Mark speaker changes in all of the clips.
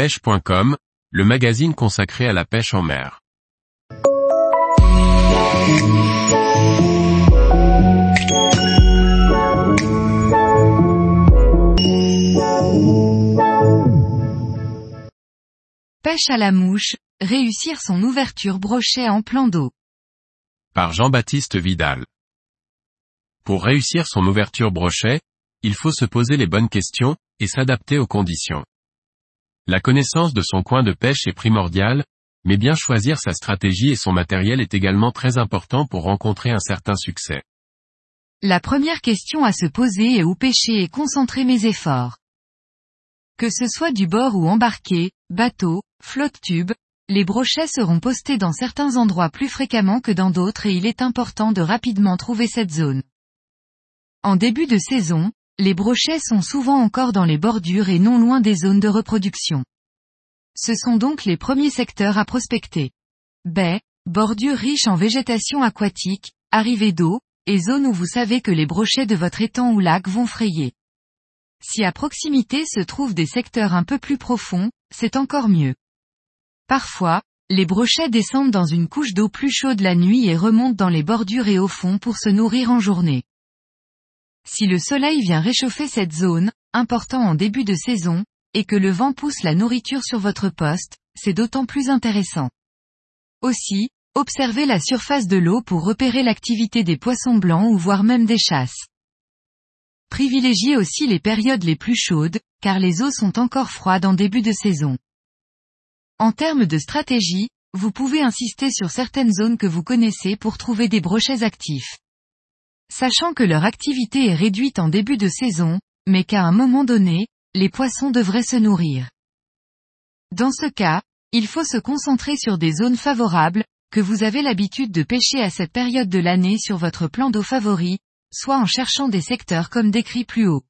Speaker 1: pêche.com, le magazine consacré à la pêche en mer.
Speaker 2: Pêche à la mouche, réussir son ouverture brochet en plan d'eau.
Speaker 1: Par Jean-Baptiste Vidal. Pour réussir son ouverture brochet, il faut se poser les bonnes questions, et s'adapter aux conditions. La connaissance de son coin de pêche est primordiale, mais bien choisir sa stratégie et son matériel est également très important pour rencontrer un certain succès.
Speaker 2: La première question à se poser est où pêcher et concentrer mes efforts. Que ce soit du bord ou embarqué, bateau, flotte tube, les brochets seront postés dans certains endroits plus fréquemment que dans d'autres et il est important de rapidement trouver cette zone. En début de saison, les brochets sont souvent encore dans les bordures et non loin des zones de reproduction. Ce sont donc les premiers secteurs à prospecter. Baies, bordures riches en végétation aquatique, arrivées d'eau, et zones où vous savez que les brochets de votre étang ou lac vont frayer. Si à proximité se trouvent des secteurs un peu plus profonds, c'est encore mieux. Parfois, les brochets descendent dans une couche d'eau plus chaude la nuit et remontent dans les bordures et au fond pour se nourrir en journée. Si le soleil vient réchauffer cette zone, important en début de saison, et que le vent pousse la nourriture sur votre poste, c'est d'autant plus intéressant. Aussi, observez la surface de l'eau pour repérer l'activité des poissons blancs ou voire même des chasses. Privilégiez aussi les périodes les plus chaudes, car les eaux sont encore froides en début de saison. En termes de stratégie, vous pouvez insister sur certaines zones que vous connaissez pour trouver des brochets actifs. Sachant que leur activité est réduite en début de saison, mais qu'à un moment donné, les poissons devraient se nourrir. Dans ce cas, il faut se concentrer sur des zones favorables, que vous avez l'habitude de pêcher à cette période de l'année sur votre plan d'eau favori, soit en cherchant des secteurs comme décrit plus haut.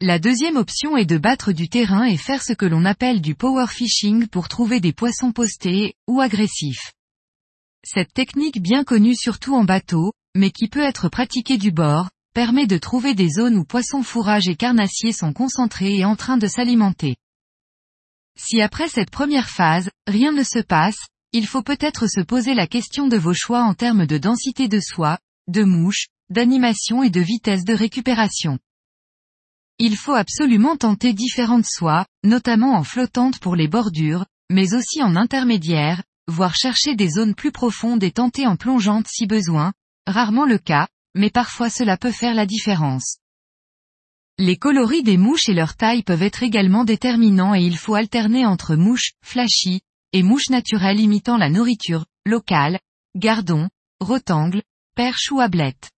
Speaker 2: La deuxième option est de battre du terrain et faire ce que l'on appelle du power fishing pour trouver des poissons postés, ou agressifs. Cette technique bien connue surtout en bateau, mais qui peut être pratiquée du bord, permet de trouver des zones où poissons fourrage et carnassiers sont concentrés et en train de s'alimenter. Si après cette première phase, rien ne se passe, il faut peut-être se poser la question de vos choix en termes de densité de soie, de mouches, d'animation et de vitesse de récupération. Il faut absolument tenter différentes soies, notamment en flottante pour les bordures, mais aussi en intermédiaire, voire chercher des zones plus profondes et tenter en plongeante si besoin, rarement le cas, mais parfois cela peut faire la différence. Les coloris des mouches et leur taille peuvent être également déterminants et il faut alterner entre mouches, flashy, et mouches naturelles imitant la nourriture, locale, gardons, rotangles, perches ou ablettes.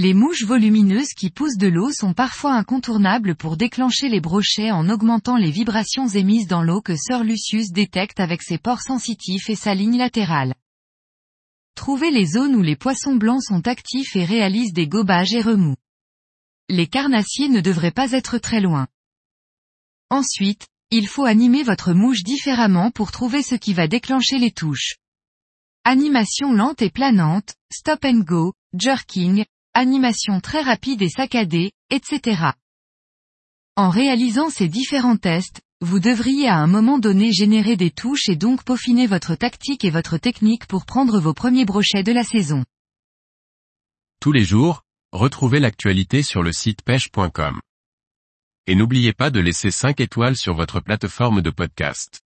Speaker 2: Les mouches volumineuses qui poussent de l'eau sont parfois incontournables pour déclencher les brochets en augmentant les vibrations émises dans l'eau que Sir Lucius détecte avec ses pores sensitifs et sa ligne latérale. Trouvez les zones où les poissons blancs sont actifs et réalisent des gobages et remous. Les carnassiers ne devraient pas être très loin. Ensuite, il faut animer votre mouche différemment pour trouver ce qui va déclencher les touches. Animation lente et planante, stop and go, jerking, animation très rapide et saccadée, etc. En réalisant ces différents tests, vous devriez à un moment donné générer des touches et donc peaufiner votre tactique et votre technique pour prendre vos premiers brochets de la saison.
Speaker 1: Tous les jours, retrouvez l'actualité sur le site pêche.com. Et n'oubliez pas de laisser 5 étoiles sur votre plateforme de podcast.